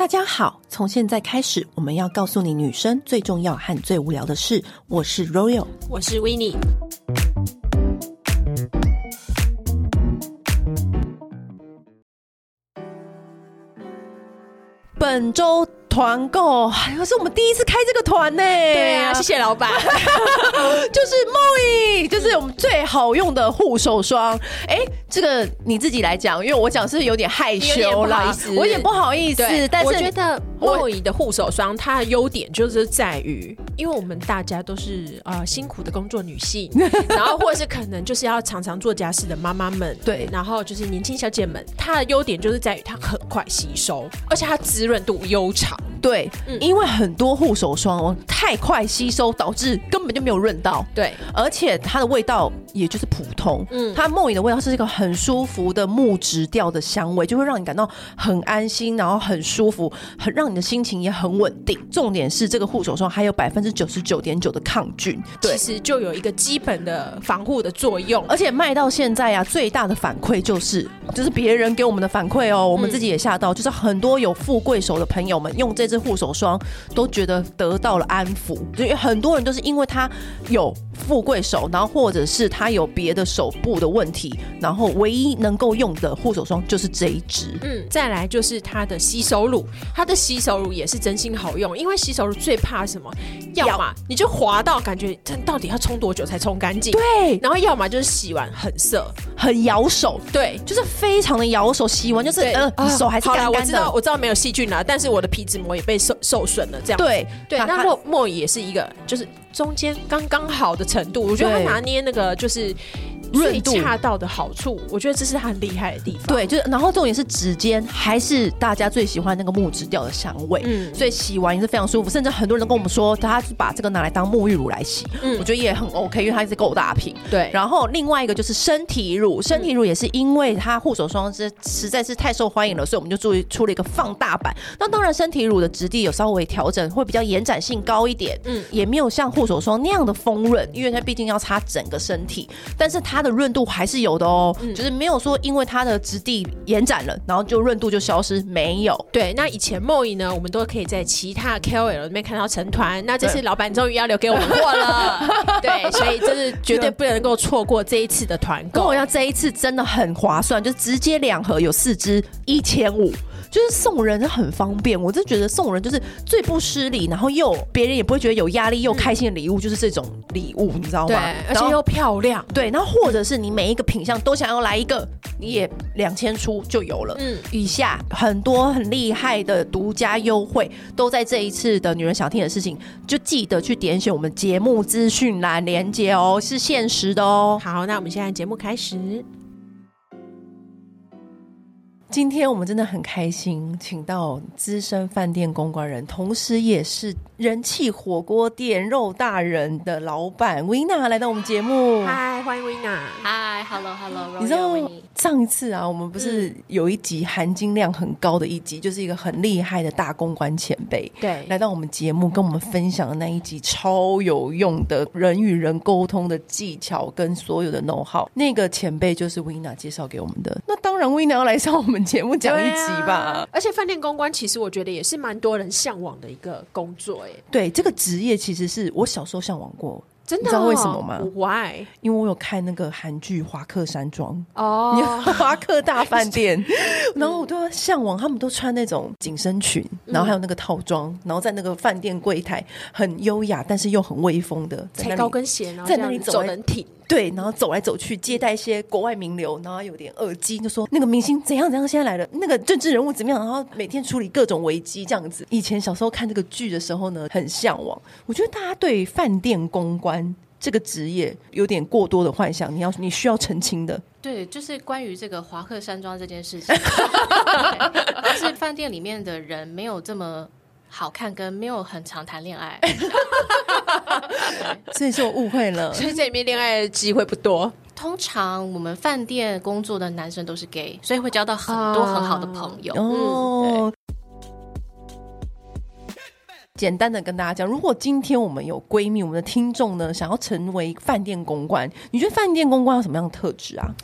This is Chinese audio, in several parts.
大家好，从现在开始，我们要告诉你女生最重要和最无聊的事。我是 Royal，我是 Winnie。本周。团购，还有是我们第一次开这个团呢。对啊，谢谢老板。就是 Moi，就是我们最好用的护手霜。哎、欸，这个你自己来讲，因为我讲是有点害羞啦，我有点不好意思。但是我觉得 Moi 的护手霜它的优点就是在于，因为我们大家都是呃辛苦的工作女性，然后或者是可能就是要常常做家事的妈妈们，对，然后就是年轻小姐们，它的优点就是在于它很快吸收，而且它滋润度悠长。对，嗯、因为很多护手霜哦太快吸收，导致根本就没有润到。对，而且它的味道也就是普通。嗯，它 Moi 的味道是一个很舒服的木质调的香味，就会让你感到很安心，然后很舒服，很让你的心情也很稳定。重点是这个护手霜还有百分之九十九点九的抗菌，对，其实就有一个基本的防护的作用。而且卖到现在啊，最大的反馈就是，就是别人给我们的反馈哦，我们自己也吓到，嗯、就是很多有富贵手的朋友们用这支护手霜都觉得得到了安抚，因为很多人都是因为他有富贵手，然后或者是他有别的手部的问题，然后唯一能够用的护手霜就是这一支。嗯，再来就是它的洗手乳，它的洗手乳也是真心好用，因为洗手乳最怕什么？要么你就滑到感觉它到底要冲多久才冲干净？对，然后要么就是洗完很涩，很咬手，对，就是非常的咬手，洗完就是呃，手还是干干的。我知道，我知道没有细菌了，但是我的皮脂膜也被受受损了，这样。对对，那 Moi 也是一个，就是中间刚刚好的程度，我觉得他拿捏那个就是。最恰到的好处，我觉得这是他很厉害的地方。对，就是然后重点是指尖还是大家最喜欢那个木质调的香味，嗯，所以洗完也是非常舒服。甚至很多人都跟我们说，他是把这个拿来当沐浴乳来洗，嗯，我觉得也很 OK，因为它是够大瓶。对，然后另外一个就是身体乳，身体乳也是因为它护手霜是实在是太受欢迎了，所以我们就注意出了一个放大版。那当然，身体乳的质地有稍微调整，会比较延展性高一点，嗯，也没有像护手霜那样的丰润，因为它毕竟要擦整个身体，但是它的润度还是有的哦，嗯，就是没有说因为它的质地延展了，然后就润度就消失，没有。对，那以前 Moi 呢，我们都可以在其他 KOL 里面看到成团，那这次老板终于要留给我们货了，对，所以这是绝对不能够错过这一次的团购。我要这一次真的很划算，就直接两盒有四支，一千五。就是送人很方便，我真觉得送人就是最不失礼，然后又别人也不会觉得有压力，又开心的礼物，就是这种礼物，你知道吗？对，而且又漂亮。对，然后或者是你每一个品相都想要来一个，你也两千出就有了。嗯，以下很多很厉害的独家优惠都在这一次的女人想听的事情，就记得去点选我们节目资讯栏连接哦，是限时的哦。好，那我们现在节目开始。今天我们真的很开心，请到资深饭店公关人，同时也是人气火锅店肉大人的老板 Wina 来到我们节目。嗨，欢迎 Wina。Hi，Hello，Hello。你知道上一次啊，我们不是有一集含金量很高的一集，嗯、就是一个很厉害的大公关前辈，对，来到我们节目跟我们分享的那一集超有用的人与人沟通的技巧跟所有的 know how。那个前辈就是 Wina 介绍给我们的。那当然，Wina 要来上我们。节目讲一集吧，啊，而且饭店公关其实我觉得也是蛮多人向往的一个工作，哎，对，这个职业其实是我小时候向往过。真的，你知道为什么吗？Why？因为我有看那个韩剧《华客山庄》哦，华客大饭店，然后我都向往，他们都穿那种紧身裙，然后还有那个套装，然后在那个饭店柜台很优雅，但是又很威风的，踩高跟鞋，然后在那里走很挺，对，然后走来走去接待一些国外名流，然后有点耳机，就说那个明星怎样怎样，现在来了，那个政治人物怎么样，然后每天处理各种危机这样子。以前小时候看这个剧的时候呢，很向往。我觉得大家对饭店公关。这个职业有点过多的幻想，你要你需要澄清的。对，就是关于这个华客山庄这件事情，就是饭店里面的人没有这么好看，跟没有很常谈恋爱，所以是我误会了。所以这里面恋爱的机会不多。通常我们饭店工作的男生都是 gay，所以会交到很多很好的朋友。啊、哦。简单的跟大家讲，如果今天我们有闺蜜，我们的听众呢，想要成为饭店公关，你觉得饭店公关有什么样的特质啊？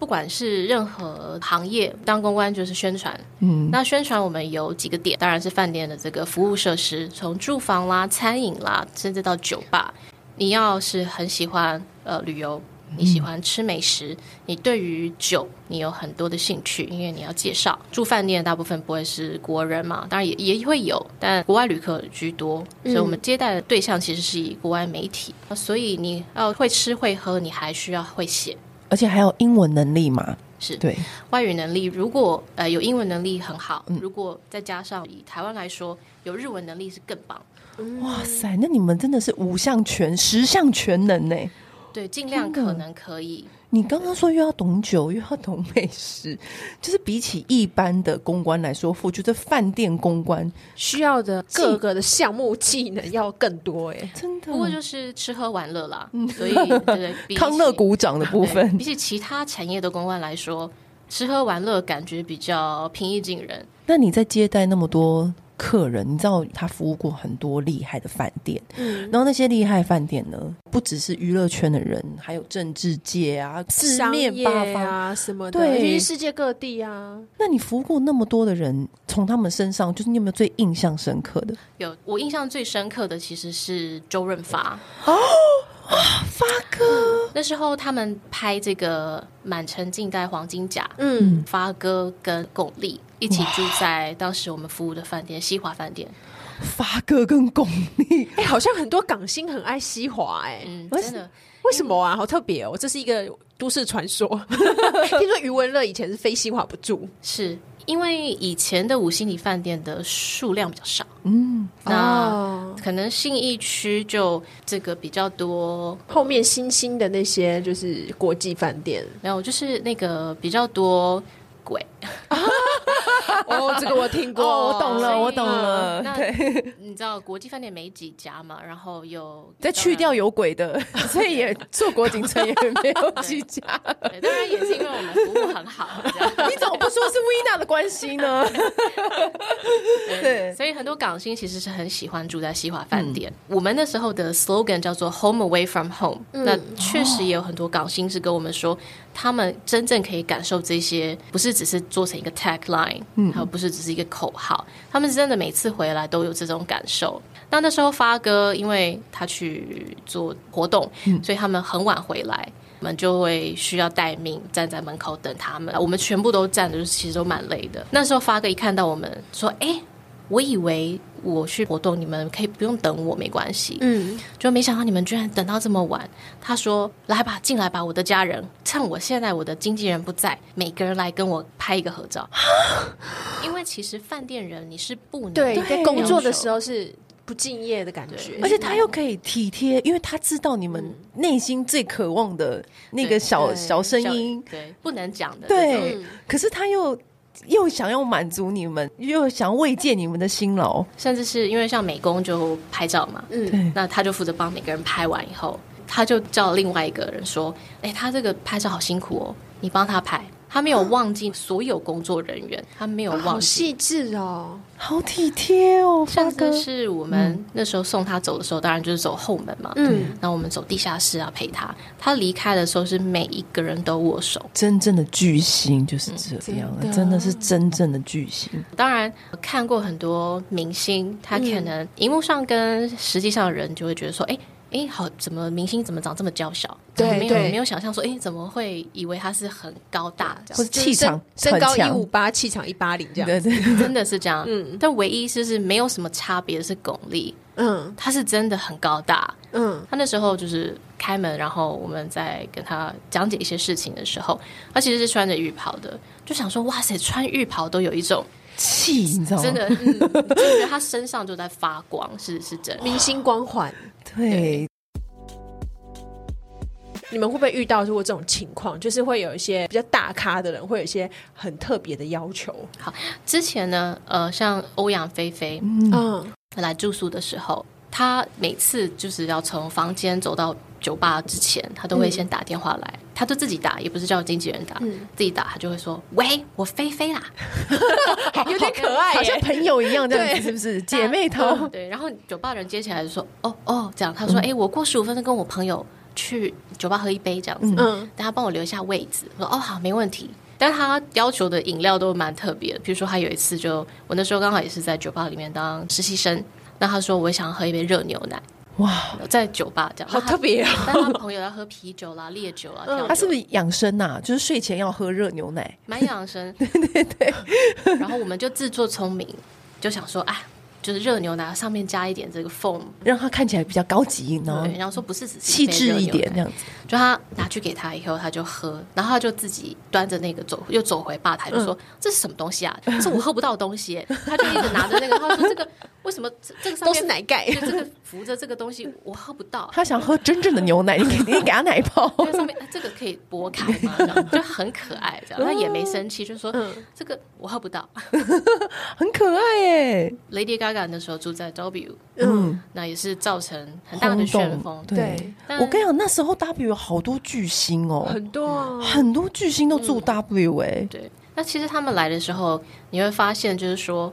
不管是任何行业，当公关就是宣传。嗯，那宣传我们有几个点，当然是饭店的这个服务设施，从住房啦、餐饮啦，甚至到酒吧。你要是很喜欢呃旅游。你喜欢吃美食，你对于酒你有很多的兴趣，因为你要介绍。住饭店大部分不会是国人嘛，当然也也会有，但国外旅客居多，所以我们接待的对象其实是以国外媒体。嗯、所以你要会吃会喝，你还需要会写，而且还有英文能力嘛？是对外语能力。如果呃有英文能力很好，如果再加上以台湾来说，有日文能力是更棒。嗯、哇塞，那你们真的是五项全十项全能呢？对，尽量可能可以。你刚刚说又要懂酒，又要懂美食，就是比起一般的公关来说，我觉得饭店公关需要的各个的项目技能要更多哎，真的。不过就是吃喝玩乐啦，嗯、所以对，对康乐鼓掌的部分，比起其他产业的公关来说，吃喝玩乐感觉比较平易近人。那你在接待那么多客人，你知道他服务过很多厉害的饭店，嗯，然后那些厉害饭店呢，不只是娱乐圈的人，还有政治界啊、四面八方。啊什么的，对，世界各地啊。那你服务过那么多的人，从他们身上，就是你有没有最印象深刻的？有，我印象最深刻的其实是周润发。哦。啊，发哥、嗯，那时候他们拍这个《满城尽带黄金甲》，嗯，发哥跟巩俐一起住在当时我们服务的饭店——西华饭店。发哥跟巩俐，哎、欸，好像很多港星很爱西华，哎，嗯，真的，为什么啊？好特别哦，这是一个都市传说。听说余文乐以前是非西华不住，是。因为以前的五星级饭店的数量比较少，嗯，那可能信义区就这个比较多，后面新兴的那些就是国际饭店，没有，就是那个比较多鬼。哦，这个我听过，哦、我懂了，我懂了。对，你知道国际饭店没几家嘛？然后有再去掉有鬼的，所以也做国景城也没有几家。对，当然也是因为我们服务很好。你怎么不说是薇娜的关系呢？对，对，所以很多港星其实是很喜欢住在西华饭店。嗯、我们那时候的 slogan 叫做 “Home Away from Home”。嗯、那确实也有很多港星是跟我们说，他们真正可以感受这些，不是只是做成一个 tagline，嗯，还有不是只是一个口号，他们真的每次回来都有这种感受。那那时候发哥因为他去做活动，嗯、所以他们很晚回来，我们就会需要待命站在门口等他们。我们全部都站着，其实都蛮累的。那时候发哥一看到我们说：“哎、欸。”我以为我去活动，你们可以不用等我，没关系。嗯，就没想到你们居然等到这么晚。他说：“来吧，进来吧，我的家人，趁我现在我的经纪人不在，每个人来跟我拍一个合照。” 因为其实饭店人你是不能对在工作的时候是不敬业的感觉，而且他又可以体贴，因为他知道你们内心最渴望的那个小小声音，对，不能讲的，对。可是他又。又想要满足你们，又想要慰藉你们的辛劳，甚至是因为像美工就拍照嘛，嗯，对，那他就负责帮每个人拍完以后，他就叫另外一个人说：“哎、欸，他这个拍照好辛苦哦，你帮他拍。”他没有忘记所有工作人员，他没有忘记，细致哦，好体贴哦。上次是我们那时候送他走的时候，当然就是走后门嘛，嗯，然后我们走地下室啊陪他。他离开的时候是每一个人都握手，真正的巨星就是这样，真的是真正的巨星。当然看过很多明星，他可能荧幕上跟实际上的人就会觉得说，哎。哎，好，怎么明星怎么长这么娇小？对，没有没有想象说，哎，怎么会以为他是很高大，或者气场身高一五八，气场一八零这样？对对，真的是这样。嗯，但唯一就是没有什么差别的是巩俐。嗯，他是真的很高大。嗯，他那时候就是开门，然后我们在跟他讲解一些事情的时候，他其实是穿着浴袍的，就想说，哇塞，穿浴袍都有一种气，你知道吗？真的，嗯，就觉得他身上就在发光，是是真的，明星光环。对，你们会不会遇到如果这种情况，就是会有一些比较大咖的人，会有一些很特别的要求？好，之前呢，呃，像欧阳菲菲，嗯，来住宿的时候，他每次就是要从房间走到酒吧之前，他都会先打电话来。嗯他就自己打，也不是叫经纪人打，嗯、自己打，他就会说：“喂，我菲菲啦，有点可爱，好像朋友一样这样子，是不是？姐妹淘。”对，然后酒吧人接起来就说：“哦哦，这样。”他说：“哎、嗯欸，我过十五分钟跟我朋友去酒吧喝一杯这样子，嗯，大家帮我留下位置，我说哦好，没问题。但是他要求的饮料都蛮特别的，比如说他有一次就我那时候刚好也是在酒吧里面当实习生，那他说我想喝一杯热牛奶。哇，在酒吧这样好特别啊！但他朋友要喝啤酒啦、烈酒啦，他是不是养生呐、啊？就是睡前要喝热牛奶，蛮养生。对对对。然后我们就自作聪明，就想说，哎，就是热牛奶上面加一点这个 foam，让它看起来比较高级呢。然后说不是只是细致一点这样子。就他拿去给他以后，他就喝，然后他就自己端着那个走，又走回吧台，就说、嗯、这是什么东西啊？这是我喝不到的东西。他就一直拿着那个，他说这个。为什么这个上面都是奶盖？就这个扶着这个东西我喝不到。他想喝真正的牛奶，你给你给他奶泡。上面这个可以剥开吗？这样就很可爱，这样他也没生气，就说这个我喝不到，很可爱耶。Lady Gaga 那时候住在 W，嗯，那也是造成很大的旋风。对，我跟你讲，那时候 W 有好多巨星哦，很多很多巨星都住 W 哎。对，那其实他们来的时候，你会发现就是说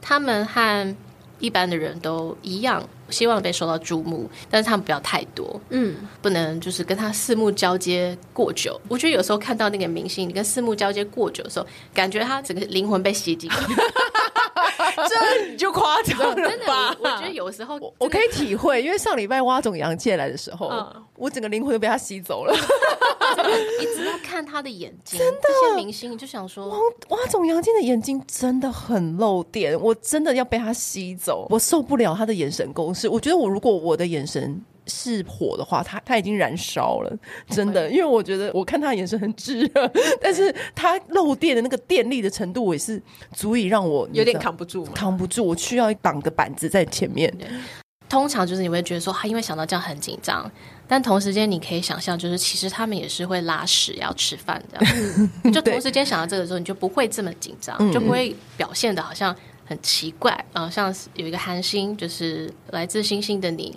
他们和一般的人都一样，希望被受到注目，但是他们不要太多，嗯，不能就是跟他四目交接过久。我觉得有时候看到那个明星，你跟四目交接过久的时候，感觉他整个灵魂被吸进去。这你就夸张了吧？真的，我觉得有时候我，我可以体会，因为上礼拜挖总杨介来的时候，嗯、我整个灵魂都被他吸走了。一直要看他的眼睛，真的，这些明星你就想说，蛙蛙总杨介的眼睛真的很漏电，我真的要被他吸走，我受不了他的眼神攻势。我觉得我如果我的眼神。是火的话，它它已经燃烧了，真的，因为我觉得我看他的眼神很炙热，但是他漏电的那个电力的程度，也是足以让我有点扛不住，扛不住，我需要一挡个板子在前面。通常就是你会觉得说，他因为想到这样很紧张，但同时间你可以想象，就是其实他们也是会拉屎要吃饭这样，就同时间想到这个时候，你就不会这么紧张，就不会表现的好像。很奇怪啊、呃，像有一个韩星，就是来自星星的你，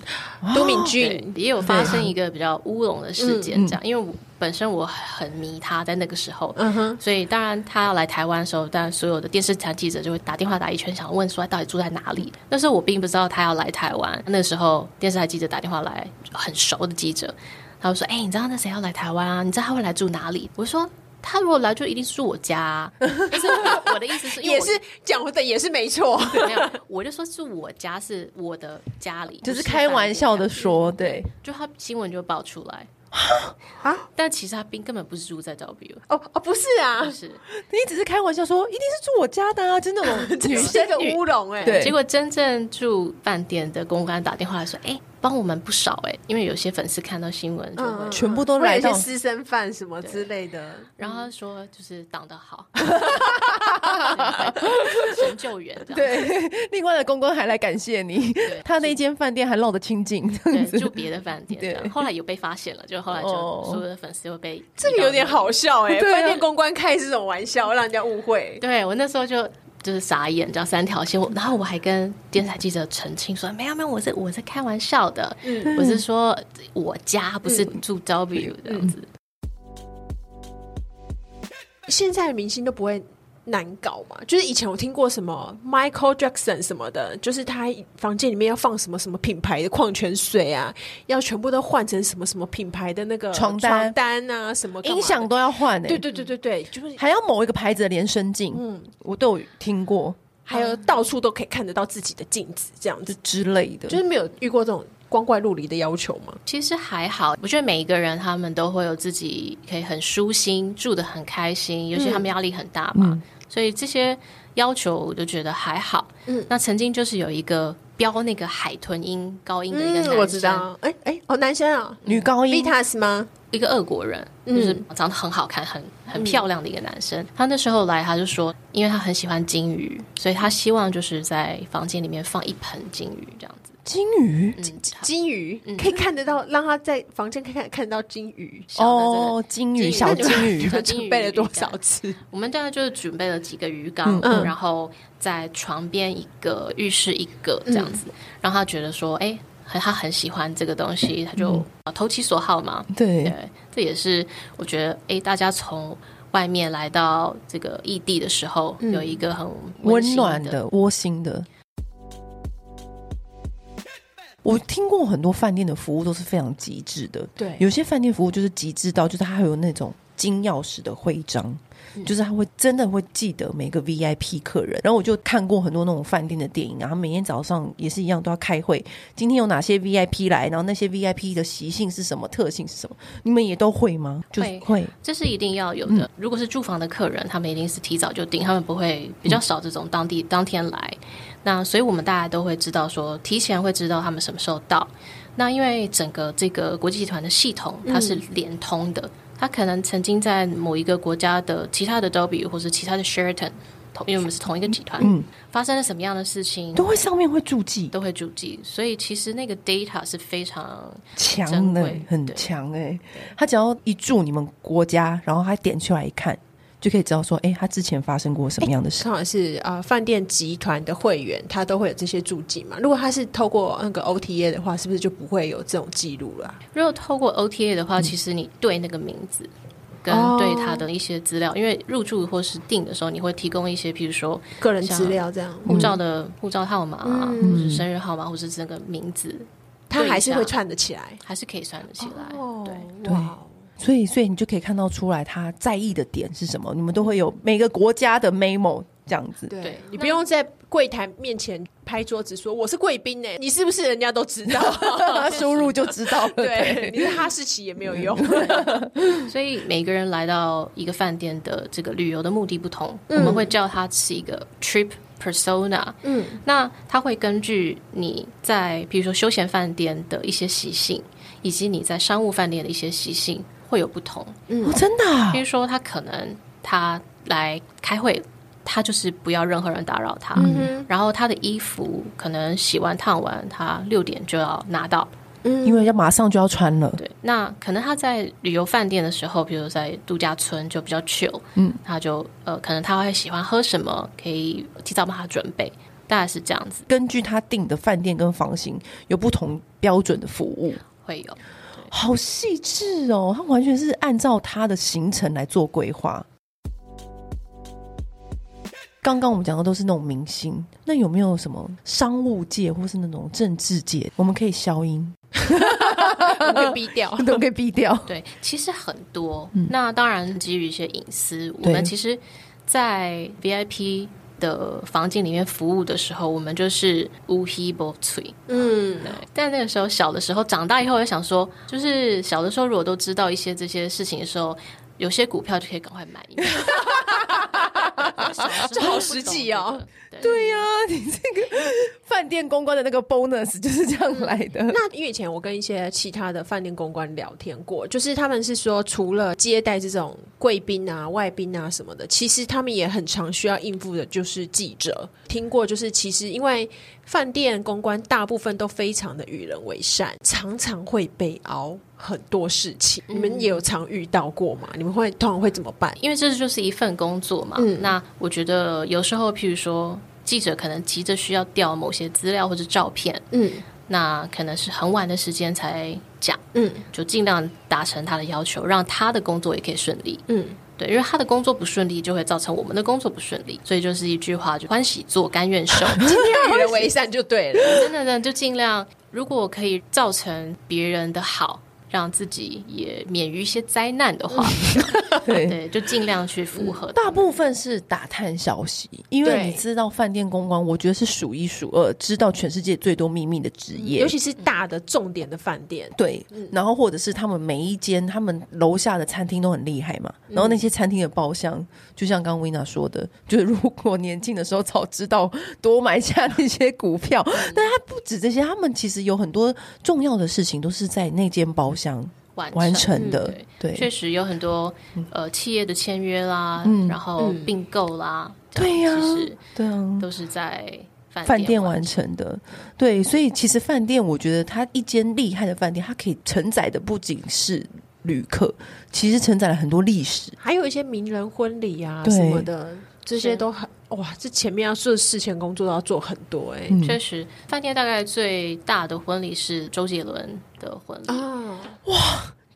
都敏俊也有发生一个比较乌龙的事件，这样。因为我本身我很迷他，在那个时候，嗯哼，所以当然他要来台湾的时候，当然所有的电视台记者就会打电话打一圈，想问说他到底住在哪里。但是我并不知道他要来台湾。那时候电视台记者打电话来，很熟的记者，他就说：“哎、欸，你知道那谁要来台湾啊？你知道他会来住哪里？”我说。他如果来，就一定是住我家，啊。是我的意思是，也是讲的也是没错。没有，我就说是我家，是我的家里，就是开玩笑的说，对。就他新闻就爆出来啊，但其实他并根本不是住在 W。哦哦，不是啊，不是，你只是开玩笑说，一定是住我家的啊，就那种女生的 乌龙哎。对，结果真正住饭店的公关打电话来说，哎。帮我们不少哎、欸，因为有些粉丝看到新闻就会、嗯、全部都来到私生饭什么之类的，然后他说就是挡得好，神救援这样。对，另外的公关还来感谢你，他那间饭店还落得清净，住别的饭店。对，后来有被发现了，就后来就所有的粉丝又被这个有点好笑哎、欸，饭店公关开这种玩笑，让人家误会。对我那时候就。就是傻眼，叫三条线。然后我还跟电视台记者澄清说：“没有没有，我是我是开玩笑的，嗯、我是说我家不是住 W 这样子。嗯”现在的明星都不会。难搞嘛？就是以前我听过什么 Michael Jackson 什么的，就是他房间里面要放什么什么品牌的矿泉水啊，要全部都换成什么什么品牌的那个床单床单啊，什么音响都要换诶、欸。对对对对对，就是还要某一个牌子的连身镜，嗯，我都有听过，还有到处都可以看得到自己的镜子这样子之类的，就是没有遇过这种光怪陆离的要求吗？其实还好，我觉得每一个人他们都会有自己可以很舒心住得很开心，尤其他们压力很大嘛。嗯所以这些要求我就觉得还好。嗯，那曾经就是有一个飙那个海豚音高音的一个男生，嗯、我知道。哎、欸、哎、欸，哦，男生啊，女高音，Vitas 吗？一个俄国人，就是长得很好看、很很漂亮的一个男生。嗯、他那时候来，他就说，因为他很喜欢金鱼，所以他希望就是在房间里面放一盆金鱼这样子。金鱼，金、金鱼、嗯、可以看得到，让他在房间看看看得到金鱼。哦，金鱼，小金鱼，他准备了多少次？我们大概就是准备了几个鱼缸，嗯、然后在床边一个，浴室一个这样子，让、嗯、他觉得说，哎、欸，他很喜欢这个东西，他就投其所好嘛。对，对，这也是我觉得，哎、欸，大家从外面来到这个异地的时候，嗯、有一个很温暖的、窝心的。我听过很多饭店的服务都是非常极致的，对，有些饭店服务就是极致到，就是它还有那种金钥匙的徽章。就是他会真的会记得每个 VIP 客人，然后我就看过很多那种饭店的电影，然后每天早上也是一样都要开会，今天有哪些 VIP 来，然后那些 VIP 的习性是什么，特性是什么，你们也都会吗？会会，这是一定要有的。如果是住房的客人，他们一定是提早就订，他们不会比较少这种当地当天来。那所以我们大家都会知道说，提前会知道他们什么时候到。那因为整个这个国际集团的系统它是联通的。他可能曾经在某一个国家的其他的 W 或是其他的 Sheraton，同因为我们是同一个集团，嗯，发生了什么样的事情，都会上面会注记，都会注记，所以其实那个 data 是非常强的，很强哎、欸。他只要一注你们国家，然后他点出来一看。就可以知道说，哎、欸，他之前发生过什么样的事？正好是啊，饭店集团的会员，他都会有这些注记嘛。如果他是透过那个 OTA 的话，是不是就不会有这种记录了？如果透过 OTA 的话，其实你对那个名字跟对他的一些资料，哦、因为入住或是订的时候，你会提供一些，譬如说个人资料，这样护照的护照号码、嗯，或是生日号码，或是这个名字，他还是会串得起来，还是可以算得起来。哦、对对。哇所以，所以你就可以看到出来他在意的点是什么。你们都会有每个国家的 memo 这样子。对，你不用在柜台面前拍桌子说我是贵宾呢，你是不是人家都知道？输入就知道了。对，你是哈士奇也没有用。所以每个人来到一个饭店的这个旅游的目的不同，嗯、我们会叫它是一个 trip persona。嗯，那他会根据你在比如说休闲饭店的一些习性，以及你在商务饭店的一些习性。会有不同，嗯，真的。比如说，他可能他来开会，他就是不要任何人打扰他。嗯，然后他的衣服可能洗完烫完，他六点就要拿到，嗯，因为要马上就要穿了。对，那可能他在旅游饭店的时候，比如在度假村就比较 chill，嗯，他就呃，可能他会喜欢喝什么，可以提早帮他准备，大概是这样子。根据他订的饭店跟房型，有不同标准的服务，会有。好细致哦，他完全是按照他的行程来做规划。刚刚我们讲的都是那种明星，那有没有什么商务界或是那种政治界？我们可以消音，我们可以逼掉，都可以逼掉。对，其实很多。嗯、那当然基于一些隐私，我们其实，在 VIP。的房间里面服务的时候，我们就是乌黑不翠，嗯，对。但那个时候小的时候，长大以后，我就想说，就是小的时候，如果都知道一些这些事情的时候，有些股票就可以赶快买一买。这好实际哦。对呀、啊，你这个饭店公关的那个 bonus 就是这样来的。那因为以前我跟一些其他的饭店公关聊天过，就是他们是说，除了接待这种贵宾啊、外宾啊什么的，其实他们也很常需要应付的，就是记者。听过，就是其实因为饭店公关大部分都非常的与人为善，常常会被熬很多事情。你们也有常遇到过吗？你们会通常会怎么办？因为这就是一份工作嘛。嗯，那我觉得有时候，譬如说。记者可能急着需要调某些资料或者照片，嗯，那可能是很晚的时间才讲，嗯，就尽量达成他的要求，让他的工作也可以顺利，嗯，对，因为他的工作不顺利，就会造成我们的工作不顺利，所以就是一句话，就欢喜做，甘愿受，尽量与人为善就对了，真的，真的就尽量，如果可以造成别人的好。让自己也免于一些灾难的话，对 对，就尽量去符合。大部分是打探消息，因为你知道饭店公关，我觉得是数一数二知道全世界最多秘密的职业，尤其是大的重点的饭店。对，然后或者是他们每一间，他们楼下的餐厅都很厉害嘛。然后那些餐厅的包厢，就像刚刚 Weena 说的，就是如果年轻的时候早知道多买下那些股票，但他不止这些，他们其实有很多重要的事情都是在那间包厢。完成，完成的，对，确实有很多呃企业的签约啦，嗯、然后并购啦，对呀，对啊，都是在饭店完成。的。对，所以其实饭店，我觉得它一间厉害的饭店，它可以承载的不仅是旅客，其实承载了很多历史，还有一些名人婚礼啊什么的，这些都很哇，这前面要做事前工作都要做很多哎、欸。嗯、确实，饭店大概最大的婚礼是周杰伦的婚礼啊，哇。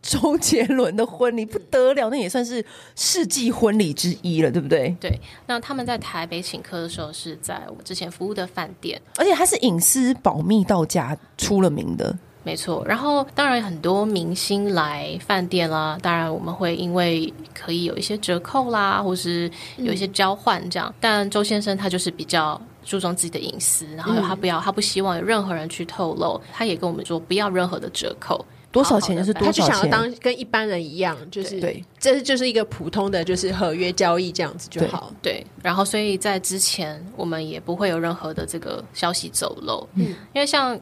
周杰伦的婚礼不得了，那也算是世纪婚礼之一了，对不对？对。那他们在台北请客的时候，是在我之前服务的饭店，而且他是隐私保密到家出了名的。没错。然后当然很多明星来饭店啦，当然我们会因为可以有一些折扣啦，或是有一些交换这样。嗯、但周先生他就是比较注重自己的隐私，然后他不要，他不希望有任何人去透露。他也跟我们说不要任何的折扣。多少钱就是多少钱，他就想要当跟一般人一样，就是对，这是就是一个普通的就是合约交易这样子就好。对，对，然后所以在之前我们也不会有任何的这个消息走漏，嗯，因为像。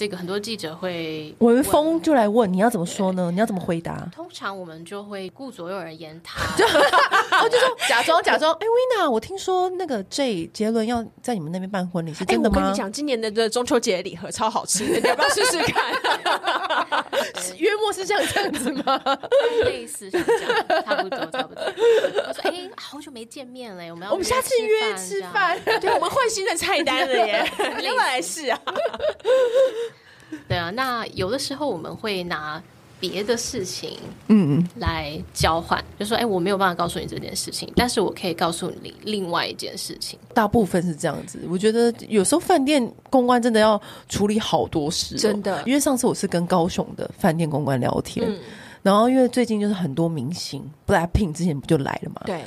这个很多记者会闻风就来问，你要怎么说呢？你要怎么回答？通常我们就会顾左右而言他，我就说假 装假装。哎，Wina，我听说那个 J 杰伦要在你们那边办婚礼，是真的吗？我跟你讲，今年的这中秋节礼盒超好吃，你要不要试试看？约莫是像这样子吗？类似是这样，差不多差不多。我说哎，好久没见面了，我们要我们下次约吃饭，对，我们换新的菜单了耶，你要不要来试啊？对啊，那有的时候我们会拿别的事情，嗯，来交换，就说，哎，我没有办法告诉你这件事情，但是我可以告诉你另外一件事情。大部分是这样子，我觉得有时候饭店公关真的要处理好多事，真的。因为上次我是跟高雄的饭店公关聊天，嗯，然后因为最近就是很多明星，BLACKPINK 之前不就来了嘛，对。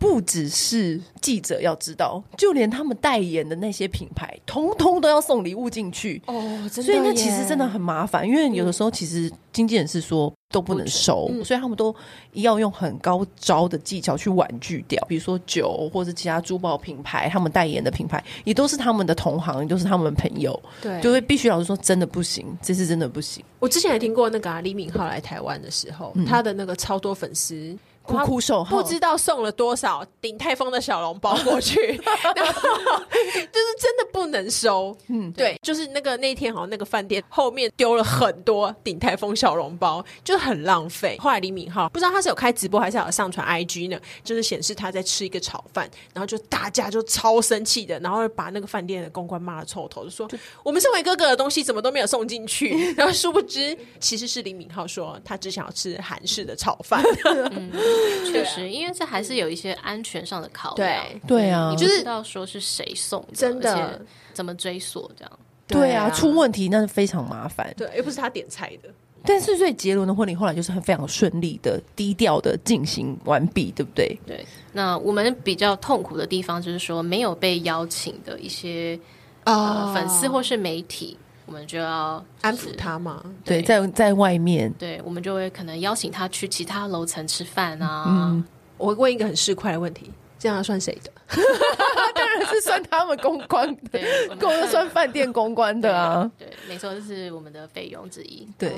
不只是记者要知道，就连他们代言的那些品牌，通通都要送礼物进去哦。真的，所以那其实真的很麻烦，因为有的时候其实经纪人是说都不能收，嗯、所以他们都要用很高招的技巧去婉拒掉。比如说酒或者其他珠宝品牌，他们代言的品牌也都是他们的同行，也都是他们的朋友，对，就会必须老实说，真的不行，这次真的不行。我之前也听过那个、啊、李敏镐来台湾的时候，嗯、他的那个超多粉丝。苦苦守候，不知道送了多少顶泰丰的小笼包过去，然后就是真的不能收。嗯，对，就是那个那天好像那个饭店后面丢了很多顶泰丰小笼包，就很浪费。后来李敏镐不知道他是有开直播还是有上传 IG 呢，就是显示他在吃一个炒饭，然后就大家就超生气的，然后把那个饭店的公关骂了臭头，就说我们身为哥哥的东西怎么都没有送进去，然后殊不知其实是李敏镐说他只想要吃韩式的炒饭。嗯 确实，因为这还是有一些安全上的考量。对对啊，你不知道说是谁送的，真的怎么追索这样？对啊，出问题那是非常麻烦。对，又不是他点菜的。但是，所以杰伦的婚礼后来就是很非常顺利的、低调的进行完毕，对不对？对。那我们比较痛苦的地方就是说，没有被邀请的一些呃粉丝或是媒体。我们就要安抚他嘛，对，在在外面，对，我们就会可能邀请他去其他楼层吃饭啊。嗯，我会问一个很市侩的问题，这样算谁的？当然是算他们公关的，对，公算饭店公关的啊。对，没错，这是我们的费用之一。对，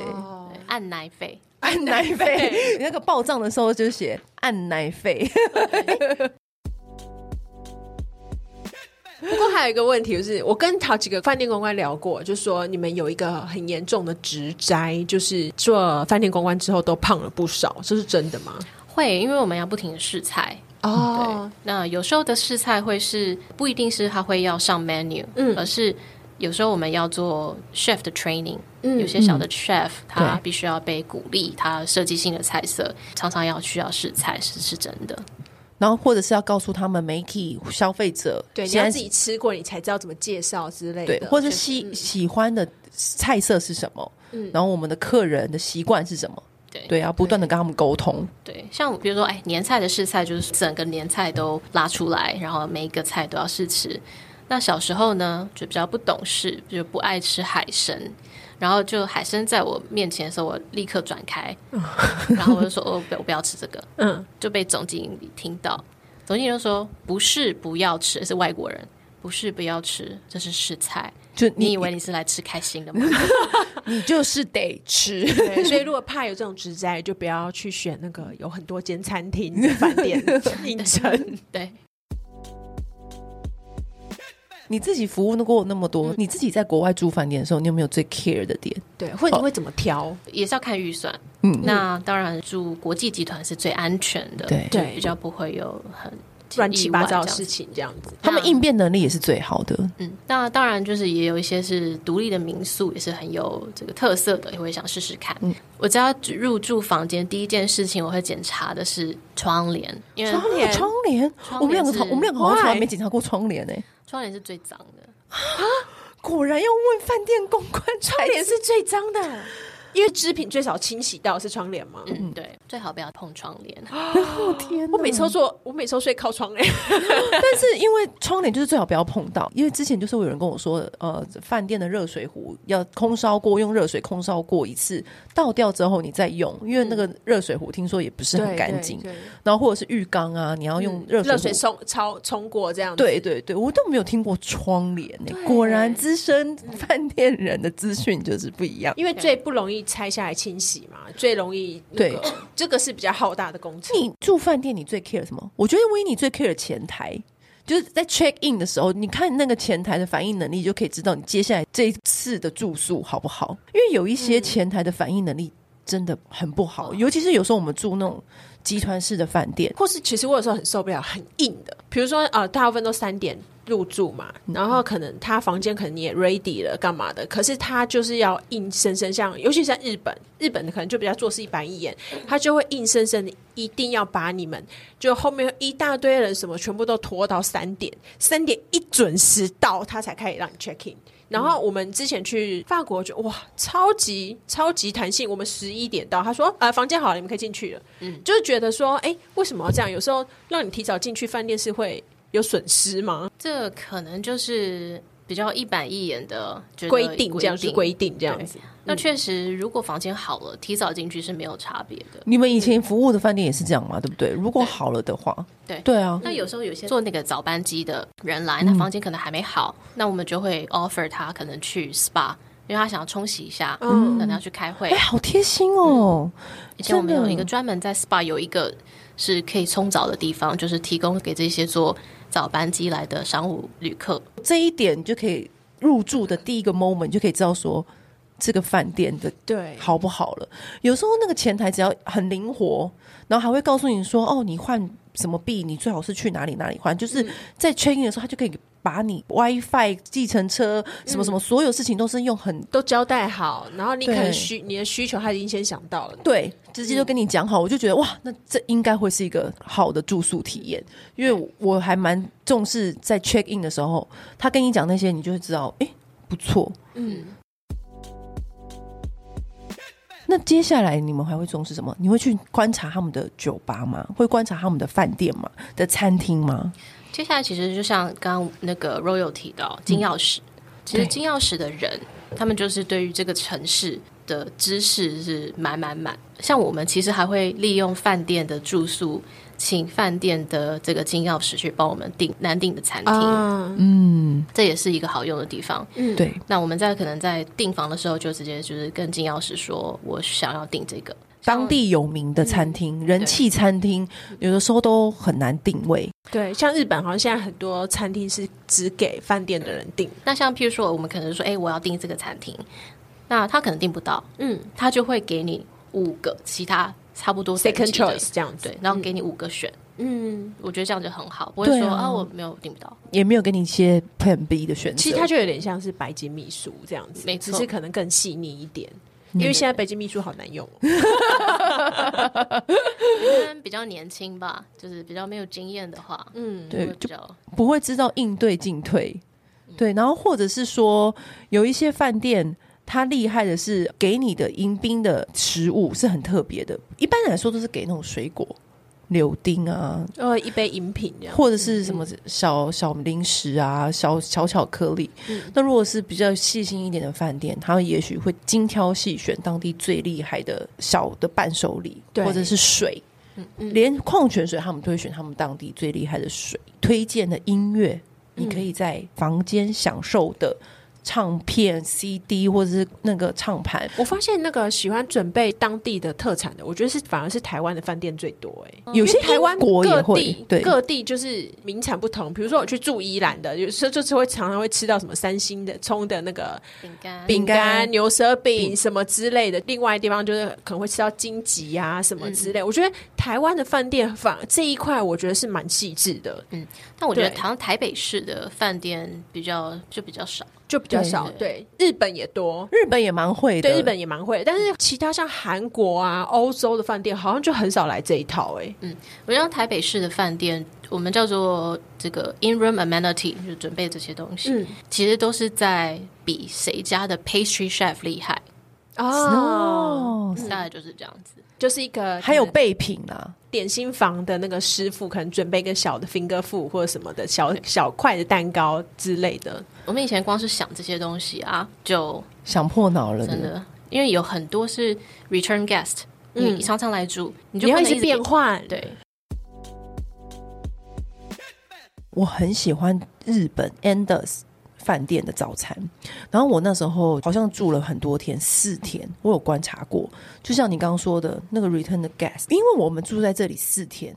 按奶费，按奶费，你那个报账的时候就写按奶费。不过还有一个问题，就是我跟好几个饭店公关聊过，就是说你们有一个很严重的职灾，就是做饭店公关之后都胖了不少，这是真的吗？会，因为我们要不停的试菜哦。对，那有时候的试菜会是不一定是他会要上 menu，嗯，而是有时候我们要做 chef 的 training，嗯，有些小的 chef 他必须要被鼓励，他设计性的菜色常常要需要试菜，是是真的。然后，或者是要告诉他们媒体消费者，对，你要自己吃过，你才知道怎么介绍之类的。对，或者喜、嗯、喜欢的菜色是什么？嗯，然后我们的客人的习惯是什么？对，对，要不断的跟他们沟通。对，像比如说，哎，年菜的试菜就是整个年菜都拉出来，然后每一个菜都要试吃。那小时候呢，就比较不懂事，就不爱吃海参。然后就海参在我面前的时候，我立刻转开，然后我就说：“哦，不，我不要吃这个。”嗯，就被总经理听到，总经理就说：“不是不要吃，是外国人，不是不要吃，这是试菜。就你，你以为你是来吃开心的吗？你就是得吃。所以如果怕有这种职灾，就不要去选那个有很多间餐厅、饭店 应征。对。”你自己服务过那么多，嗯、你自己在国外住饭店的时候，你有没有最 care 的点？对，或者你会怎么挑？哦、也是要看预算。嗯，那当然住国际集团是最安全的，对，比较不会有很乱七八糟的事情这样子。他们应变能力也是最好的。嗯，那当然就是也有一些是独立的民宿，也是很有这个特色的，也会想试试看。嗯，我只要入住房间，第一件事情我会检查的是窗帘，因为窗帘，窗帘，我们两个，我们两个好像从来没检查过窗帘诶。窗帘是最脏的啊！果然要问饭店公关，窗帘是最脏的。因为织品最少清洗到是窗帘嘛？嗯，对，最好不要碰窗帘。哦天！我每次都坐，我每次都睡靠窗帘。但是因为窗帘就是最好不要碰到，因为之前就是我有人跟我说，呃，饭店的热水壶要空烧过，用热水空烧过一次，倒掉之后你再用，因为那个热水壶听说也不是很干净。然后或者是浴缸啊，你要用热水热水冲冲冲过这样子。对对对，我都没有听过窗帘呢。果然资深饭店人的资讯就是不一样，因为最不容易。拆下来清洗嘛，最容易、那个。对，这个是比较浩大的工程。你住饭店，你最 care 什么？我觉得威尼最 care 前台，就是在 check in 的时候，你看那个前台的反应能力，就可以知道你接下来这一次的住宿好不好。因为有一些前台的反应能力真的很不好，嗯、尤其是有时候我们住那种集团式的饭店，或是其实我有时候很受不了很硬的，比如说呃，大部分都三点。入住嘛，然后可能他房间可能你也 ready 了，干嘛的？可是他就是要硬生生，像尤其是在日本，日本的可能就比较做事一板一眼，他就会硬生生的一定要把你们就后面一大堆人什么全部都拖到三点，三点一准时到，他才开始让你 check in。然后我们之前去法国就哇，超级超级弹性，我们十一点到，他说呃房间好了，你们可以进去了。嗯，就是觉得说，哎，为什么要这样？有时候让你提早进去饭店是会。有损失吗？这可能就是比较一板一眼的规定，这样子规定这样子。那确实，如果房间好了，提早进去是没有差别的。你们以前服务的饭店也是这样嘛？对不对？如果好了的话，对对啊。那有时候有些做那个早班机的人来，那房间可能还没好，那我们就会 offer 他可能去 SPA，因为他想要冲洗一下，嗯，可能要去开会。哎，好贴心哦！以前我们有一个专门在 SPA 有一个是可以冲澡的地方，就是提供给这些做。早班机来的商务旅客，这一点就可以入住的第一个 moment 就可以知道说这个饭店的对好不好了。有时候那个前台只要很灵活，然后还会告诉你说：“哦，你换什么币，你最好是去哪里哪里换。”就是在 check in 的时候，他就可以。把你 WiFi、计程车什么什么，所有事情都是用很都交代好，然后你可能需你的需求他已经先想到了，对，直接就跟你讲好，我就觉得哇，那这应该会是一个好的住宿体验，因为我还蛮重视在 check in 的时候，他跟你讲那些，你就会知道，哎，不错，嗯。那接下来你们还会重视什么？你会去观察他们的酒吧吗？会观察他们的饭店吗？的餐厅吗？接下来其实就像刚刚那个 Royal 提到金钥匙，嗯、其实金钥匙的人，他们就是对于这个城市的知识是满满满。像我们其实还会利用饭店的住宿，请饭店的这个金钥匙去帮我们订难订的餐厅。嗯，这也是一个好用的地方。嗯，对。那我们在可能在订房的时候，就直接就是跟金钥匙说，我想要订这个。当地有名的餐厅、嗯、人气餐厅，有的时候都很难定位。对，像日本好像现在很多餐厅是只给饭店的人订。那像譬如说，我们可能说，哎、欸，我要订这个餐厅，那他可能订不到，嗯，他就会给你五个其他差不多 second choice 这样子，对，然后给你五个选。嗯，我觉得这样就很好，不会说啊，啊，我没有订不到，也没有给你一些 plan B 的选择。其实它就有点像是白金秘书这样子，没错，只是可能更细腻一点。因为现在白金秘书好难用，比较年轻吧，就是比较没有经验的话，嗯，对，就不会知道应对进退，对，然后或者是说有一些饭店，它厉害的是给你的迎宾的食物是很特别的，一般来说都是给那种水果。柳丁啊，呃，一杯饮品这样，或者是什么小小零食啊，小小巧克力。嗯，那如果是比较细心一点的饭店，他们也许会精挑细选当地最厉害的小的伴手礼，或者是水。连矿泉水他们都会选他们当地最厉害的水。推荐的音乐，你可以在房间享受的唱片、CD 或者是那个唱盘。我发现那个喜欢准备当地的特产的，我觉得是反而是台湾的饭店最多哎、欸。有些台湾国也会，对各地就是名产不同。比如说我去住宜兰的，有时候就是会常常会吃到什么三星的葱的那个饼干、饼干、牛舌饼什么之类的。另外地方就是可能会吃到荆棘啊什么之类。我觉得台湾的饭店反而这一块，我觉得是蛮细致的。嗯，但我觉得好像台北市的饭店比较就比较少。就比较少，对，日本也多，日本也蛮会的，对，日本也蛮会。但是其他像韩国啊、欧洲的饭店，好像就很少来这一套哎、欸。嗯，我觉得台北市的饭店，我们叫做这个 in room amenity，就准备这些东西，嗯、其实都是在比谁家的 pastry chef 厉害哦，大概就是这样子。就是一个还有备品啊，点心房的那个师傅可能准备一个小的 finger food 或者什么的小小块的蛋糕之类的。我们以前光是想这些东西啊，就想破脑了，真的。因为有很多是 return guest，嗯，你常常来住，你就会一直变换。对，我很喜欢日本 Andaz 饭店的早餐，然后我那时候好像住了很多天，四天，我有观察过，就像你刚刚说的那个 return 的 gas，因为我们住在这里四天。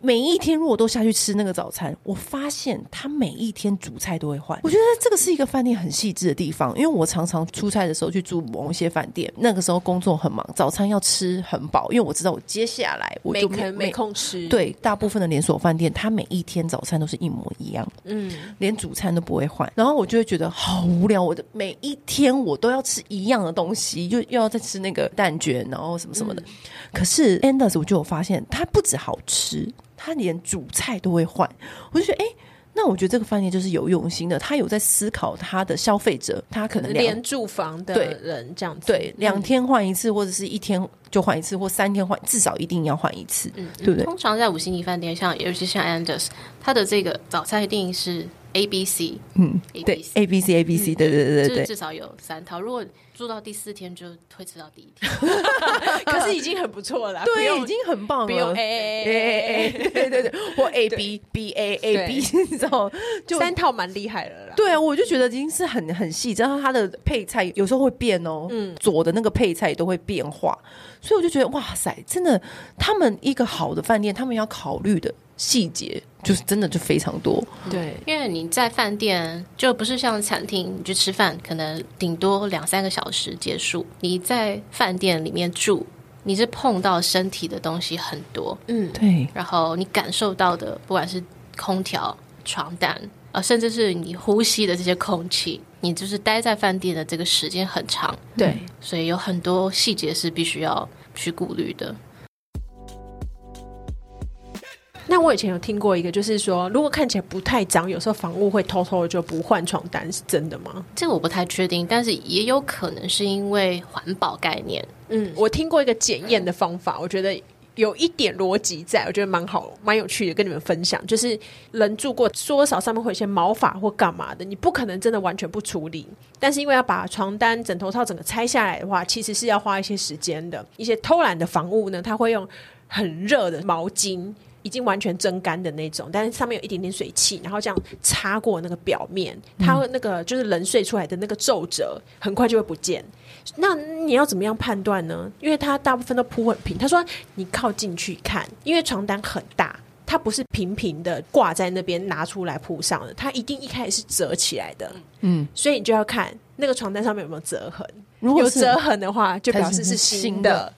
每一天如果都下去吃那个早餐，我发现他每一天主菜都会换。我觉得这个是一个饭店很细致的地方，因为我常常出差的时候去住某一些饭店，那个时候工作很忙，早餐要吃很饱，因为我知道我接下来我就没没空吃。对，大部分的连锁饭店，他每一天早餐都是一模一样，嗯，连主餐都不会换，然后我就会觉得好无聊。我的每一天我都要吃一样的东西，就又要再吃那个蛋卷，然后什么什么的。嗯、可是 Anders，我就有发现，它不止好吃。他连主菜都会换，我就觉得，哎、欸，那我觉得这个饭店就是有用心的，他有在思考他的消费者，他可能连住房的人这样子，对，两天换一次，或者是一天就换一次，或三天换，至少一定要换一次，嗯，对不对？通常在五星级饭店，像尤其像 Anders，他的这个早餐一定是 A B C，嗯对，A B C A B C，对对对对对，至少有三套，如果。住到第四天就推迟到第一天，可是已经很不错了，对，已经很棒了。不用 A A A A A，对对对，或 A B B A A B，你知道，就三套蛮厉害了啦。对啊，我就觉得已经是很很细，然后它的配菜有时候会变哦，嗯，左的那个配菜都会变化，所以我就觉得哇塞，真的，他们一个好的饭店，他们要考虑的细节。就是真的就非常多，对，因为你在饭店就不是像餐厅，你去吃饭可能顶多两三个小时结束。你在饭店里面住，你是碰到身体的东西很多，嗯，对。然后你感受到的，不管是空调、床单，呃，甚至是你呼吸的这些空气，你就是待在饭店的这个时间很长，对，所以有很多细节是必须要去顾虑的。那我以前有听过一个，就是说，如果看起来不太脏，有时候房屋会偷偷的就不换床单，是真的吗？这个我不太确定，但是也有可能是因为环保概念。嗯，我听过一个检验的方法，我觉得有一点逻辑在，我觉得蛮好、蛮有趣的，跟你们分享。就是人住过，多少上面会有一些毛发或干嘛的，你不可能真的完全不处理。但是因为要把床单、枕头套整个拆下来的话，其实是要花一些时间的。一些偷懒的房屋呢，它会用很热的毛巾。已经完全蒸干的那种，但是上面有一点点水汽，然后这样擦过那个表面，它会那个就是人睡出来的那个皱褶，很快就会不见。那你要怎么样判断呢？因为它大部分都铺很平。他说你靠近去看，因为床单很大，它不是平平的挂在那边拿出来铺上的，它一定一开始是折起来的。嗯，所以你就要看那个床单上面有没有折痕。如果有折痕的话，就表示是新的。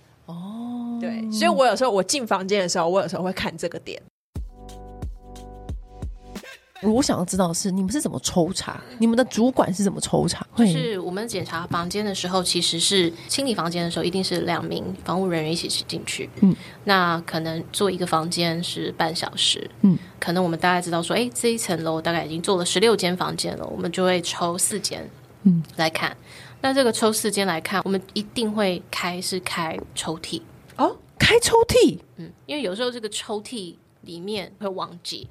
对，所以我有时候我进房间的时候，我有时候会看这个点。我想要知道的是，你们是怎么抽查？你们的主管是怎么抽查？就是我们检查房间的时候，其实是清理房间的时候，一定是两名房务人员一起进去。嗯，那可能做一个房间是半小时。嗯，可能我们大概知道说，哎，这一层楼大概已经做了十六间房间了，我们就会抽四间。嗯，来看。那这个抽四间来看，我们一定会开是开抽屉。哦，开抽屉，嗯，因为有时候这个抽屉里面会忘记，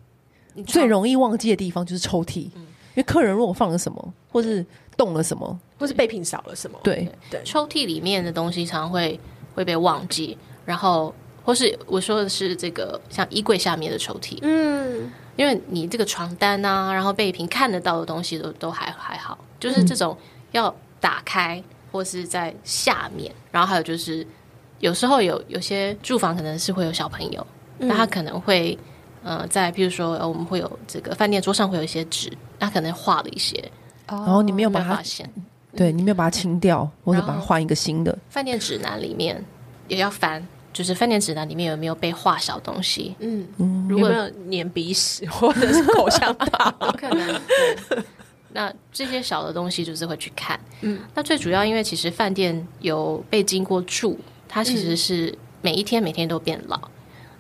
最容易忘记的地方就是抽屉，嗯，因为客人如果放了什么，或是动了什么，或是备品少了什么，对。对，抽屉里面的东西常常会会被忘记，然后或是我说的是这个像衣柜下面的抽屉，嗯，因为你这个床单啊，然后备品看得到的东西都都还还好，就是这种要打开或是在下面，然后还有就是有时候有有些住房可能是会有小朋友，那他可能会呃在譬如说我们会有这个饭店桌上会有一些纸，他可能画了一些，然后你没有把它发现，对你没有把它清掉，或者把它换一个新的。饭店指南里面也要翻。就是饭店指南里面有没有被画小东西？嗯，如果有没有粘鼻屎或者是口香糖，有 可能。那这些小的东西就是会去看。嗯，那最主要因为其实饭店有被经过住，它其实是每一天每天都变老。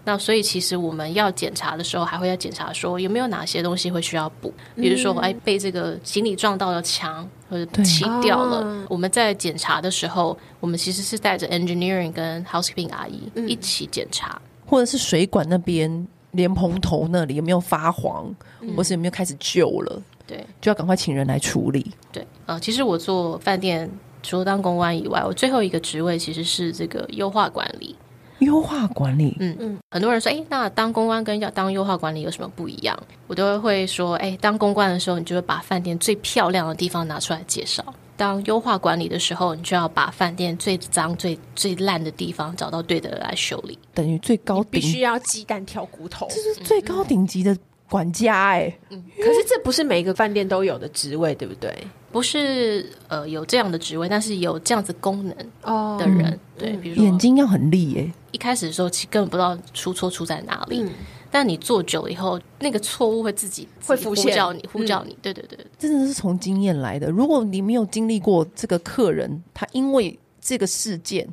那所以其实我们要检查的时候，还会要检查说有没有哪些东西会需要补，比如说哎被这个行李撞到了墙或者漆掉了。对我们在检查的时候，我们其实是带着 engineering 跟 housekeeping 阿姨一起检查，或者是水管那边莲蓬头那里有没有发黄，嗯、或是有没有开始旧了，对，就要赶快请人来处理。对，呃，其实我做饭店除了当公关以外，我最后一个职位其实是这个优化管理。优化管理，嗯嗯，很多人说，哎，那当公关跟要当优化管理有什么不一样？我都会说，哎，当公关的时候，你就会把饭店最漂亮的地方拿出来介绍；当优化管理的时候，你就要把饭店最脏、最最烂的地方找到对的人来修理。等于最高必须要鸡蛋挑骨头，这是最高顶级的管家哎、欸。嗯，可是这不是每一个饭店都有的职位，对不对？不是呃有这样的职位，但是有这样子功能哦的人，哦、对，比如说眼睛要很利哎、欸。一开始的时候，其实根本不知道出错出在哪里，嗯、但你做久了以后，那个错误会自己会呼叫你，呼叫你。对对对，真的是从经验来的。如果你没有经历过这个客人，他因为这个事件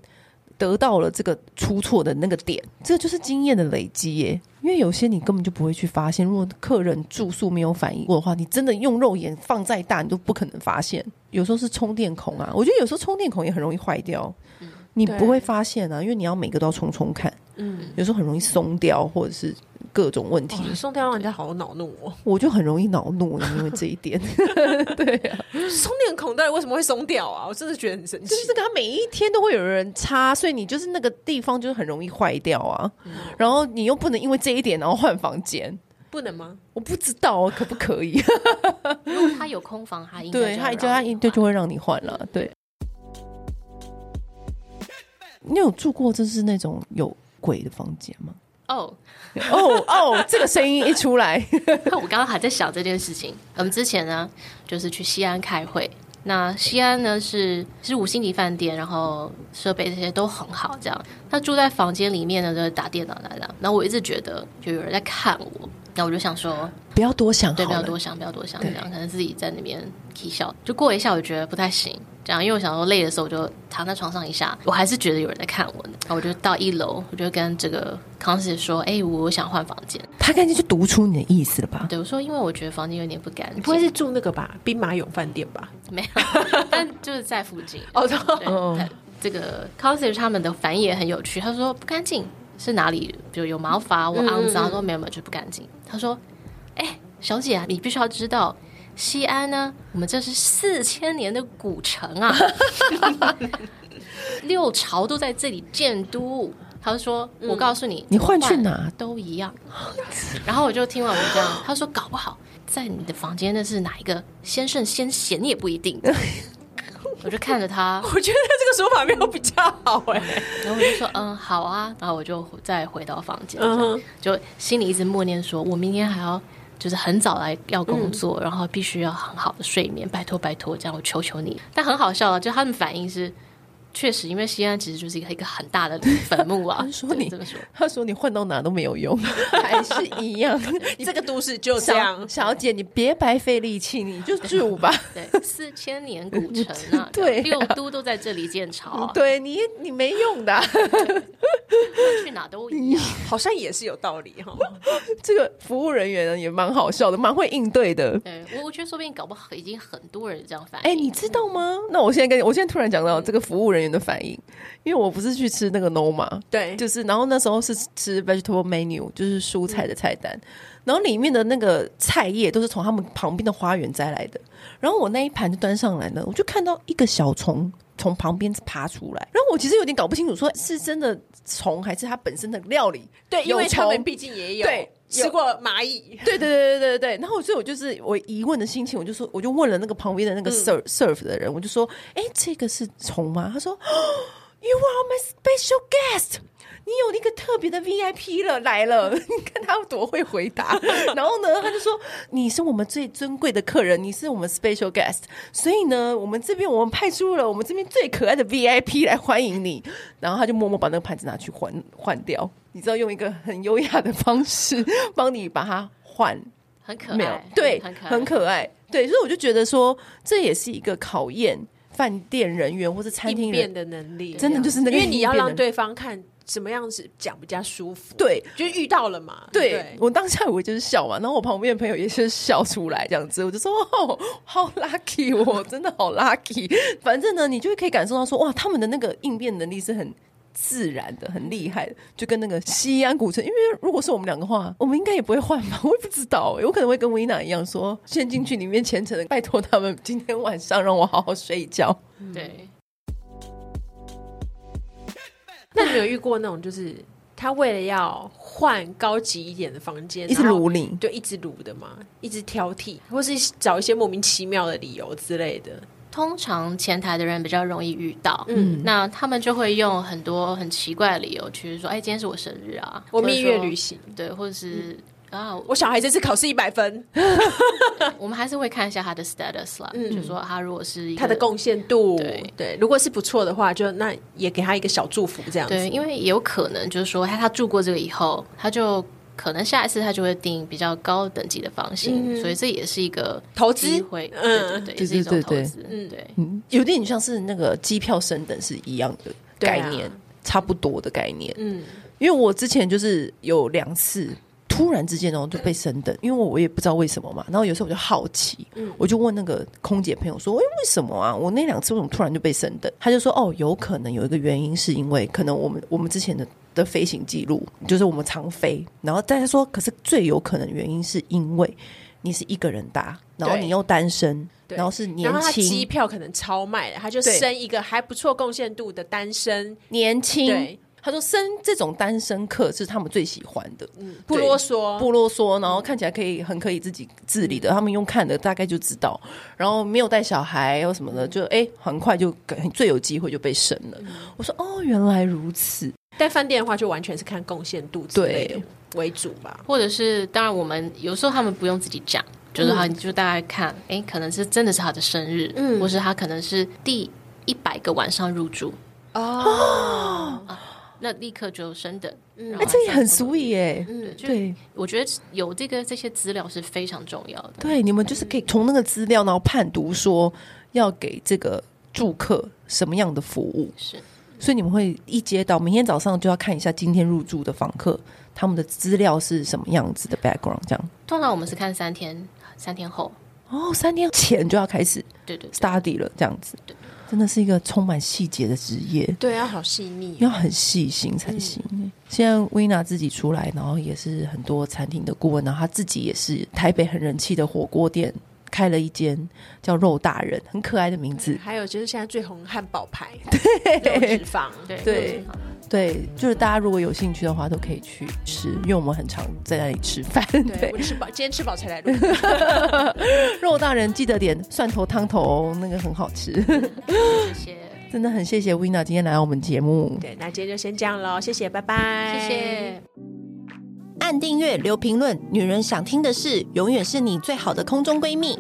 得到了这个出错的那个点，这就是经验的累积耶。因为有些你根本就不会去发现，如果客人住宿没有反应过的话，你真的用肉眼放再大，你都不可能发现。有时候是充电孔啊，我觉得有时候充电孔也很容易坏掉，嗯、你不会发现啊，因为你要每个都要充充看。嗯，有时候很容易松掉，或者是各种问题。松、哦、掉让人家好恼怒哦，我就很容易恼怒，因为这一点。对啊，充电孔到底为什么会松掉啊？我真的觉得很神奇。就是它每一天都会有人插，所以你就是那个地方就是很容易坏掉啊。嗯、然后你又不能因为这一点然后换房间，不能吗？我不知道可不可以。如果他有空房，他应该对他就他应对就会让你换了。对，你有住过就是那种有。鬼的房间吗？哦哦哦！这个声音一出来，我刚刚还在想这件事情。我们之前呢，就是去西安开会。那西安呢是是五星级饭店，然后设备这些都很好。这样，他住在房间里面呢，就是打电脑来的。然后我一直觉得就有人在看我，那我就想说，不要多想，对，不要多想，不要多想，这样可能自己在那边啼笑。就过一下，我觉得不太行。这样，因为我想说累的时候，我就躺在床上一下，我还是觉得有人在看我呢。然后我就到一楼，我就跟这个 concierge 说：“哎、欸，我想换房间。”他赶紧就读出你的意思了吧？对，我说：“因为我觉得房间有点不干净。”不会是住那个吧？兵马俑饭店吧？没有，但就是在附近。哦，对，这个 concierge 他们的反应也很有趣。他说：“不干净是哪里？比如有毛发或肮脏？”说：“没有没有，就不干净。”他说：“哎、欸，小姐啊，你必须要知道。”西安呢？我们这是四千年的古城啊，六朝都在这里建都。他就说：“嗯、我告诉你，你换去哪都一样。”然后我就听完我这样，他说：“搞不好在你的房间那是哪一个先圣先贤也不一定。”我就看着他，我觉得这个说法没有比较好哎。然后我就说：“嗯，好啊。”然后我就再回到房间，就心里一直默念说：“我明天还要。”就是很早来要工作，嗯、然后必须要很好的睡眠，拜托拜托，这样我求求你。但很好笑啊，就他们反应是。确实，因为西安其实就是一个一个很大的坟墓啊。说你这么说，他说你换到哪都没有用，还是一样。这个都市就这样，小姐，你别白费力气，你就住吧。对，四千年古城啊，对，六都都在这里建巢。对你，你没用的，去哪都一样，好像也是有道理哈。这个服务人员呢，也蛮好笑的，蛮会应对的。对，我我觉得说不定搞不好已经很多人这样反应。哎，你知道吗？那我现在跟你，我现在突然讲到这个服务人员。的反应，因为我不是去吃那个 Noma，对，就是然后那时候是吃 vegetable menu，就是蔬菜的菜单，嗯、然后里面的那个菜叶都是从他们旁边的花园摘来的，然后我那一盘就端上来呢，我就看到一个小虫从旁边爬出来。然后我其实有点搞不清楚，说是真的虫还是它本身的料理？对，因为他们毕竟也有对吃过蚂蚁。对对对对对对。然后所以我就是我疑问的心情，我就说，我就问了那个旁边的那个 serve serve 的人，我就说，哎，这个是虫吗？他说，You are my special guest。你有那个特别的 VIP 了来了，你看他多会回答。然后呢，他就说你是我们最尊贵的客人，你是我们 special guest，所以呢，我们这边我们派出了我们这边最可爱的 VIP 来欢迎你。然后他就默默把那个盘子拿去换换掉，你知道用一个很优雅的方式帮你把它换，很可爱，对，很可爱，很可爱，对。所以我就觉得说，这也是一个考验饭店人员或是餐厅人的能力，真的就是那个，因为你要让对方看。什么样子讲比较舒服？对，就遇到了嘛。对，对我当下以为就是笑嘛，然后我旁边的朋友也是笑出来这样子，我就说 哦，好 lucky，我真的好 lucky。反正呢，你就会可以感受到说，哇，他们的那个应变能力是很自然的，很厉害的，就跟那个西安古城。因为如果是我们两个话，我们应该也不会换吧？我也不知道，我可能会跟维娜一样说，先进去里面虔诚的拜托他们，今天晚上让我好好睡一觉。对。那你有遇过那种，就是他为了要换高级一点的房间，一直撸你，对，一直撸的嘛，一直挑剔，或是找一些莫名其妙的理由之类的。通常前台的人比较容易遇到，嗯，那他们就会用很多很奇怪的理由，去说，哎，今天是我生日啊，我蜜月旅行，对，或者是。嗯啊，我小孩这次考试一百分，我们还是会看一下他的 status 啦，嗯、就是说他如果是他的贡献度，对。对，如果是不错的话，就那也给他一个小祝福这样子。对，因为也有可能就是说他他住过这个以后，他就可能下一次他就会订比较高等级的房型，嗯、所以这也是一个投资？会，嗯，对对对，也是一种投资，嗯，对，嗯，有点像是那个机票升等是一样的概念，啊、差不多的概念，嗯，因为我之前就是有两次。突然之间哦，就被升等，因为我也不知道为什么嘛。然后有时候我就好奇，嗯、我就问那个空姐朋友说：“哎，为什么啊？我那两次为什么突然就被升等？”他就说：“哦，有可能有一个原因，是因为可能我们我们之前的的飞行记录就是我们常飞。然后大家说，可是最有可能原因是因为你是一个人搭，然后你又单身，然后是年轻，机票可能超卖了，他就升一个还不错贡献度的单身年轻。对”他说：“生这种单身客是他们最喜欢的，嗯，不啰嗦，不啰嗦，然后看起来可以很可以自己自理的。他们用看的大概就知道，然后没有带小孩或什么的，就哎，很快就最有机会就被生了。我说哦，原来如此。在饭店的话，就完全是看贡献度之类的为主吧，或者是当然，我们有时候他们不用自己讲，就是他就大概看，哎，可能是真的是他的生日，嗯，或是他可能是第一百个晚上入住。哦。”那立刻就升等，哎，这也很 sweet 耶。嗯，对，我觉得有这个这些资料是非常重要的。对，你们就是可以从那个资料，然后判读说要给这个住客什么样的服务。是，所以你们会一接到明天早上就要看一下今天入住的房客他们的资料是什么样子的 background，这样。通常我们是看三天，三天后哦，三天前就要开始对对 study 了，这样子。对。真的是一个充满细节的职业，对啊，好细腻，要很细心才行。嗯、现在薇娜自己出来，然后也是很多餐厅的顾问，然后他自己也是台北很人气的火锅店，开了一间叫肉大人，很可爱的名字。还有就是现在最红汉堡牌，对，肉脂肪，对对对，就是大家如果有兴趣的话，都可以去吃，因为我们很常在那里吃饭。对，我吃饱，今天吃饱才来录。肉大人记得点蒜头汤头哦，那个很好吃。谢谢，真的很谢谢 Winna 今天来到我们节目。对，那今天就先这样喽，谢谢，拜拜，谢谢。按订阅，留评论，女人想听的事，永远是你最好的空中闺蜜。